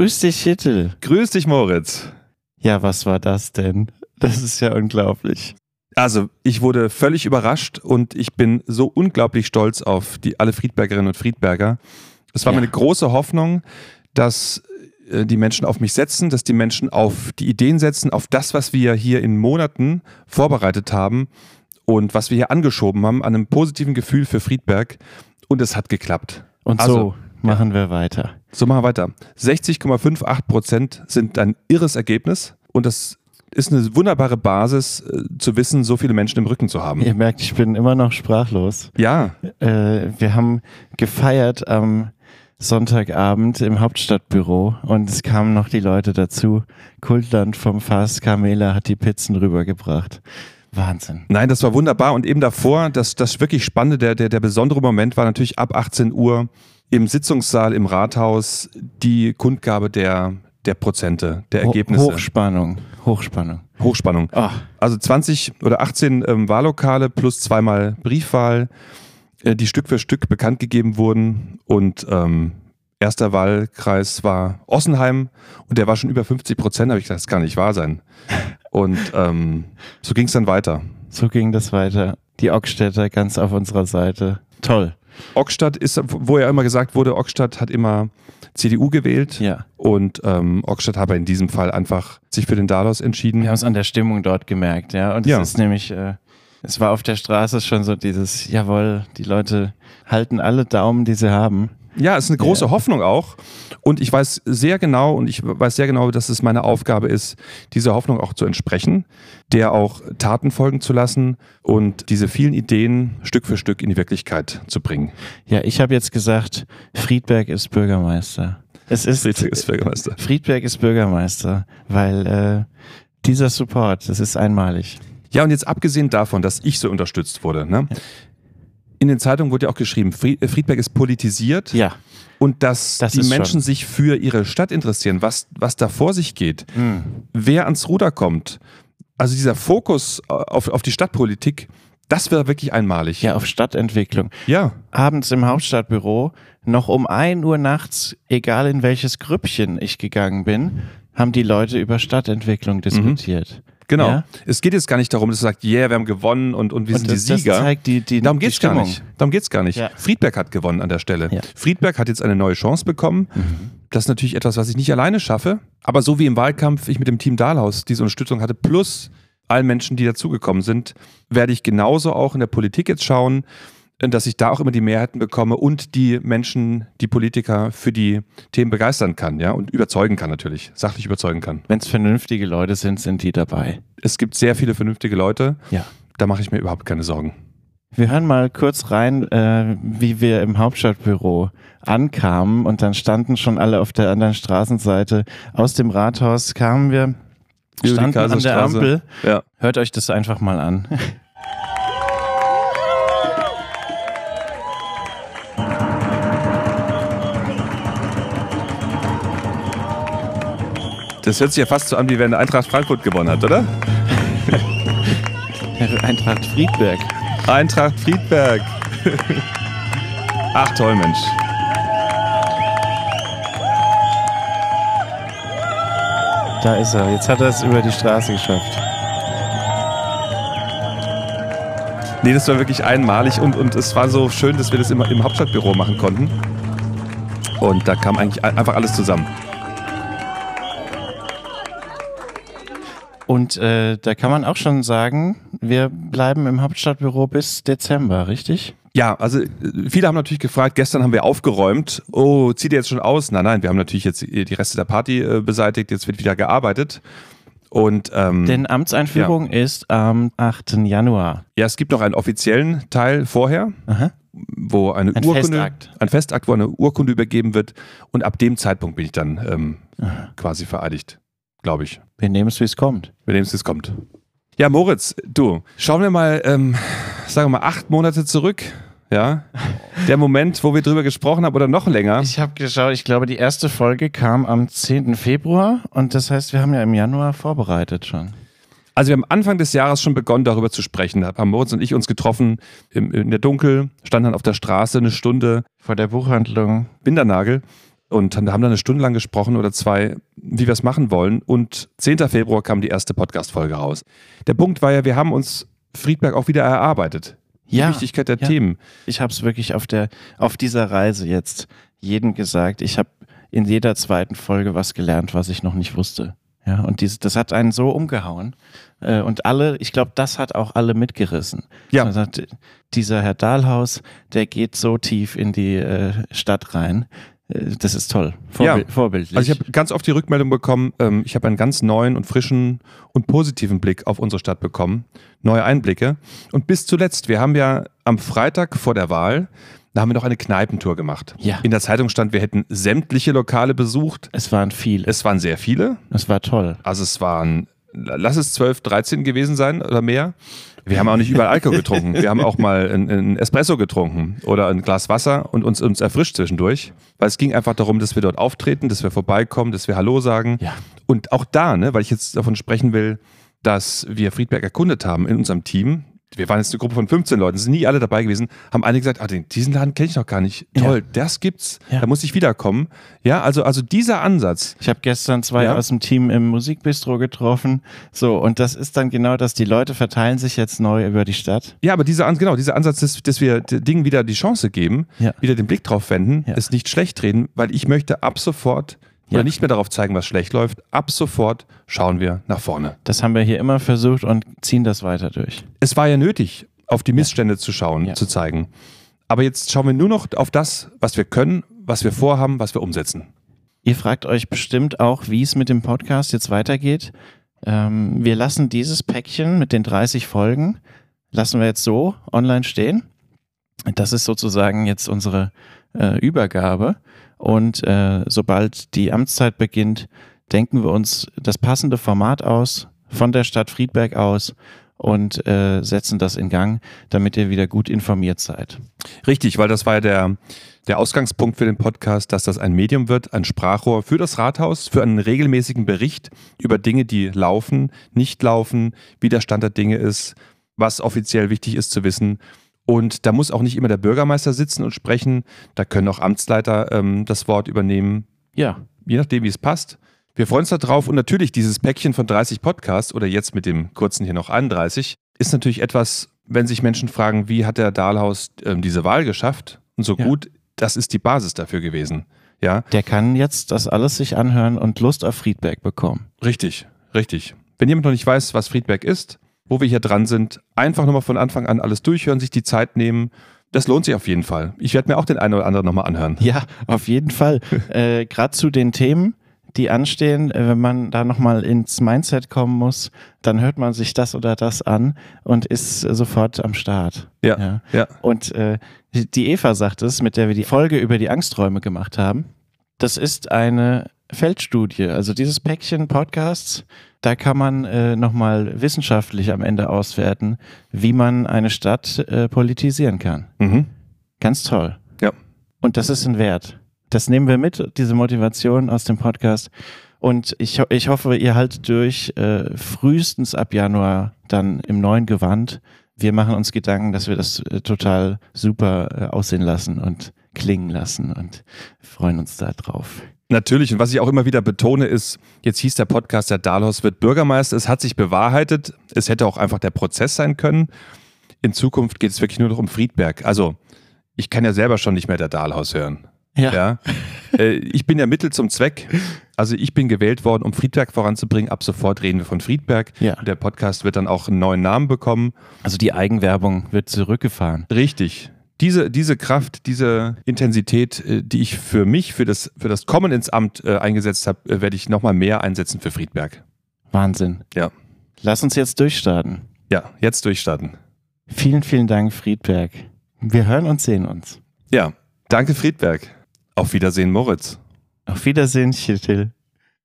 Grüß dich, Hittel. Grüß dich, Moritz. Ja, was war das denn? Das ist ja unglaublich. Also, ich wurde völlig überrascht und ich bin so unglaublich stolz auf die, alle Friedbergerinnen und Friedberger. Es war Ja. meine große Hoffnung, dass äh, die Menschen auf mich setzen, dass die Menschen auf die Ideen setzen, auf das, was wir hier in Monaten vorbereitet haben und was wir hier angeschoben haben, an einem positiven Gefühl für Friedberg. Und es hat geklappt. Und Also, so machen wir weiter. So machen wir weiter. 60,58 Prozent sind ein irres Ergebnis und das ist eine wunderbare Basis, äh, zu wissen, so viele Menschen im Rücken zu haben. Ihr merkt, ich bin immer noch sprachlos. Ja, Äh, wir haben gefeiert am Sonntagabend im Hauptstadtbüro und es kamen noch die Leute dazu. Kultland vom Fass, Carmela hat die Pizzen rübergebracht. Wahnsinn. nein, das war wunderbar und eben davor, das, das wirklich Spannende, der, der, der besondere Moment war natürlich ab 18 Uhr im Sitzungssaal im Rathaus die Kundgabe der, der Prozente, der Ergebnisse. Hochspannung. Hochspannung. Hochspannung. Ah, Also 20 oder 18 ähm, Wahllokale plus zweimal Briefwahl, äh, die Stück für Stück bekannt gegeben wurden. Und ähm, erster Wahlkreis war Ossenheim und der war schon über 50 Prozent. Habe ich gedacht, das kann nicht wahr sein. Und ähm, so ging es dann weiter. so ging das weiter. Die Ockstädter ganz auf unserer Seite. Toll. Ockstadt ist, wo ja immer gesagt wurde, Ockstadt hat immer CDU gewählt. Ja. Und ähm, Ockstadt habe in diesem Fall einfach sich für den Dalos entschieden. Wir haben es an der Stimmung dort gemerkt, ja. Und es Ja. ist nämlich, äh, es war auf der Straße schon so dieses, jawohl, die Leute halten alle Daumen, die sie haben. Ja, es ist eine große Ja. Hoffnung auch. Und ich weiß sehr genau, und ich weiß sehr genau, dass es meine Aufgabe ist, dieser Hoffnung auch zu entsprechen, der auch Taten folgen zu lassen und diese vielen Ideen Stück für Stück in die Wirklichkeit zu bringen. Ja, ich habe jetzt gesagt, Friedberg ist Bürgermeister. Es ist Friedrich ist Bürgermeister. Friedberg ist Bürgermeister, weil äh, dieser Support, das ist einmalig. Ja, und jetzt abgesehen davon, dass ich so unterstützt wurde, ne? In den Zeitungen wurde ja auch geschrieben, Fried- Friedberg ist politisiert Ja. und dass Das die Menschen schon- sich für ihre Stadt interessieren, was, was da vor sich geht. Hm. wer ans Ruder kommt. Also dieser Fokus auf, auf die Stadtpolitik, das wäre wirklich einmalig. Ja, auf Stadtentwicklung. Ja. Abends im Hauptstadtbüro, noch um 1 Uhr nachts, egal in welches Grüppchen ich gegangen bin, haben die Leute über Stadtentwicklung diskutiert. Genau. Ja? Es geht jetzt gar nicht darum, dass du sagst, yeah, wir haben gewonnen und, und wir Und sind das, die Sieger. das zeigt die, die Darum die geht's gar nicht. Darum geht's gar nicht. Ja. Friedberg hat gewonnen an der Stelle. Ja. Friedberg hat jetzt eine neue Chance bekommen. Das ist natürlich etwas, was ich nicht alleine schaffe. Aber so wie im Wahlkampf ich mit dem Team Dahlhaus diese Unterstützung hatte, plus allen Menschen, die dazugekommen sind, werde ich genauso auch in der Politik jetzt schauen, dass ich da auch immer die Mehrheiten bekomme und die Menschen, die Politiker für die Themen begeistern kann, ja, und überzeugen kann natürlich, sachlich überzeugen kann. Wenn es vernünftige Leute sind, sind die dabei. Es gibt sehr viele vernünftige Leute, Ja. da mache ich mir überhaupt keine Sorgen. Wir hören mal kurz rein, äh, wie wir im Hauptstadtbüro ankamen und dann standen schon alle auf der anderen Straßenseite. Aus dem Rathaus kamen wir, standen an der. Ampel. Ja. Hört euch das einfach mal an. Das hört sich ja fast so an, wie wenn Eintracht Frankfurt gewonnen hat, oder? Eintracht Friedberg. Eintracht Friedberg. Ach toll, Mensch. Da ist er. Jetzt hat er es über die Straße geschafft. Nee, das war wirklich einmalig und, und es war so schön, dass wir das immer im Hauptstadtbüro machen konnten. Und da kam eigentlich ein- einfach alles zusammen. Und äh, da kann man auch schon sagen, wir bleiben im Hauptstadtbüro bis Dezember, richtig? Ja, also äh, viele haben natürlich gefragt, gestern haben wir aufgeräumt. Oh, zieht ihr jetzt schon aus? Nein, nein, wir haben natürlich jetzt die Reste der Party äh, beseitigt, jetzt wird wieder gearbeitet. Und ähm, Denn Amtseinführung ist am 8. Januar. ja, es gibt noch einen offiziellen Teil vorher, Aha. wo eine Ein Urkunde, Festakt. ein Festakt, wo eine Urkunde übergeben wird. Und ab dem Zeitpunkt bin ich dann ähm, quasi vereidigt, glaube ich. Wir nehmen es, wie es kommt. Mit dem es kommt. Ja, Moritz, du, schauen wir mal, ähm, sagen wir mal, acht Monate zurück. Ja, der Moment, wo wir drüber gesprochen haben oder noch länger. Ich habe geschaut, ich glaube, die erste Folge kam am 10. Februar und das heißt, wir haben ja im Januar vorbereitet schon. Also wir haben Anfang des Jahres schon begonnen, darüber zu sprechen. Da haben Moritz und ich uns getroffen im, in der Dunkel, standen dann auf der Straße eine Stunde, Vor der Buchhandlung. Bindernagel und haben dann eine Stunde lang gesprochen oder zwei, wie wir es machen wollen. Und 10. Februar kam die erste Podcast-Folge raus. Der Punkt war ja, wir haben uns Friedberg auch wieder erarbeitet. Die Ja, Wichtigkeit der ja. Themen. Ich habe es wirklich auf der auf dieser Reise jetzt jedem gesagt. Ich habe in jeder zweiten Folge was gelernt, was ich noch nicht wusste. Ja, und dies, das hat einen so umgehauen. Äh, und alle, ich glaube, das hat auch alle mitgerissen. Ja. Sagt, dieser Herr Dahlhaus, der geht so tief in die äh, Stadt rein. Äh, das ist toll. Vorbild, Ja. Vorbildlich. Also ich habe ganz oft die Rückmeldung bekommen, ähm, ich habe einen ganz neuen und frischen und positiven Blick auf unsere Stadt bekommen, neue Einblicke. Und bis zuletzt, wir haben ja am Freitag vor der Wahl, da haben wir noch eine Kneipentour gemacht. Ja. In der Zeitung stand, wir hätten sämtliche Lokale besucht. es waren viele. Es waren sehr viele. Es war toll. Also es waren, lass es 12, 13 gewesen sein oder mehr. Wir haben auch nicht überall Alkohol getrunken. Wir haben auch mal einen, Espresso getrunken oder ein Glas Wasser und uns, uns erfrischt zwischendurch. Weil es ging einfach darum, dass wir dort auftreten, dass wir vorbeikommen, dass wir Hallo sagen. Ja. Und auch da, ne, weil ich jetzt davon sprechen will, dass wir Friedberg erkundet haben in unserem Team. Wir waren jetzt eine Gruppe von 15 Leuten, sind nie alle dabei gewesen, haben einige gesagt, ah, den, diesen Laden kenne ich noch gar nicht. Ja. Toll, das gibt's, Ja. da muss ich wiederkommen. Ja, also, also dieser Ansatz, Ich habe gestern zwei Ja. aus dem Team im Musikbistro getroffen. So, und das ist dann genau das, die Leute verteilen sich jetzt neu über die Stadt. Ja, aber dieser, genau, dieser Ansatz, dass, dass wir Dingen wieder die Chance geben, Ja. wieder den Blick drauf wenden, Ja. es nicht schlecht reden, weil ich möchte ab sofort Ja. oder nicht mehr darauf zeigen, was schlecht läuft. Ab sofort schauen wir nach vorne. Das haben wir hier immer versucht und ziehen das weiter durch. Es war ja nötig, auf die Missstände zu schauen, Ja. zu zeigen. Aber jetzt schauen wir nur noch auf das, was wir können, was wir vorhaben, was wir umsetzen. Ihr fragt euch bestimmt auch, wie es mit dem Podcast jetzt weitergeht. Ähm, wir lassen dieses Päckchen mit den 30 Folgen, lassen wir jetzt so online stehen. Das ist sozusagen jetzt unsere äh, Übergabe. Und äh, sobald die Amtszeit beginnt, denken wir uns das passende Format aus, von der Stadt Friedberg aus und äh, setzen das in Gang, damit ihr wieder gut informiert seid. Richtig, weil das war ja der, der Ausgangspunkt für den Podcast, dass das ein Medium wird, ein Sprachrohr für das Rathaus, für einen regelmäßigen Bericht über Dinge, die laufen, nicht laufen, wie der Stand der Dinge ist, was offiziell wichtig ist zu wissen. Und da muss auch nicht immer der Bürgermeister sitzen und sprechen, da können auch Amtsleiter ähm, das Wort übernehmen, Ja, je nachdem, wie es passt. Wir freuen uns darauf und natürlich dieses Päckchen von 30 Podcasts oder jetzt mit dem kurzen hier noch 31 ist natürlich etwas, wenn sich Menschen fragen, wie hat der Dahlhaus ähm, diese Wahl geschafft und so Ja. gut, das ist die Basis dafür gewesen. Ja, der kann jetzt das alles sich anhören und Lust auf Friedberg bekommen. richtig, richtig. Wenn jemand noch nicht weiß, was Friedberg ist, wo wir hier dran sind, einfach nochmal von Anfang an alles durchhören, sich die Zeit nehmen. Das lohnt sich auf jeden Fall. Ich werde mir auch den einen oder anderen nochmal anhören. Ja, auf jeden Fall. äh, Gerade zu den Themen, die anstehen, äh, wenn man da nochmal ins Mindset kommen muss, dann hört man sich das oder das an und ist sofort am Start. Ja, Ja. ja. Und äh, die Eva sagt es, mit der wir die Folge über die Angsträume gemacht haben. Das ist eine Feldstudie. Also dieses Päckchen Podcasts, da kann man äh, nochmal wissenschaftlich am Ende auswerten, wie man eine Stadt äh, politisieren kann. Mhm. Ganz toll. Ja. Und das ist ein Wert. Das nehmen wir mit, diese Motivation aus dem Podcast. Und ich, ich hoffe, ihr haltet durch, äh, frühestens ab Januar dann im neuen Gewand. Wir machen uns Gedanken, dass wir das äh, total super äh, aussehen lassen und klingen lassen und freuen uns da drauf. Natürlich, und was ich auch immer wieder betone, ist, jetzt hieß der Podcast, der Dahlhaus wird Bürgermeister. Es hat sich bewahrheitet. Es hätte auch einfach der Prozess sein können. In Zukunft geht es wirklich nur noch um Friedberg. Also, ich kann ja selber schon nicht mehr der Dahlhaus hören. Ja. Äh, ich bin ja Mittel zum Zweck. Also, ich bin gewählt worden, um Friedberg voranzubringen. Ab sofort reden wir von Friedberg. Ja. Der Podcast wird dann auch einen neuen Namen bekommen. Also die Eigenwerbung wird zurückgefahren. Richtig. Diese, diese Kraft, diese Intensität, äh, die ich für mich, für das, für das Kommen ins Amt äh, eingesetzt habe, äh, werde ich nochmal mehr einsetzen für Friedberg. Wahnsinn. Ja. Lass uns jetzt durchstarten. Ja, jetzt durchstarten. Vielen, vielen Dank, Friedberg. Wir hören und sehen uns. Ja, danke Friedberg. Auf Wiedersehen, Moritz. Auf Wiedersehen, Chitil.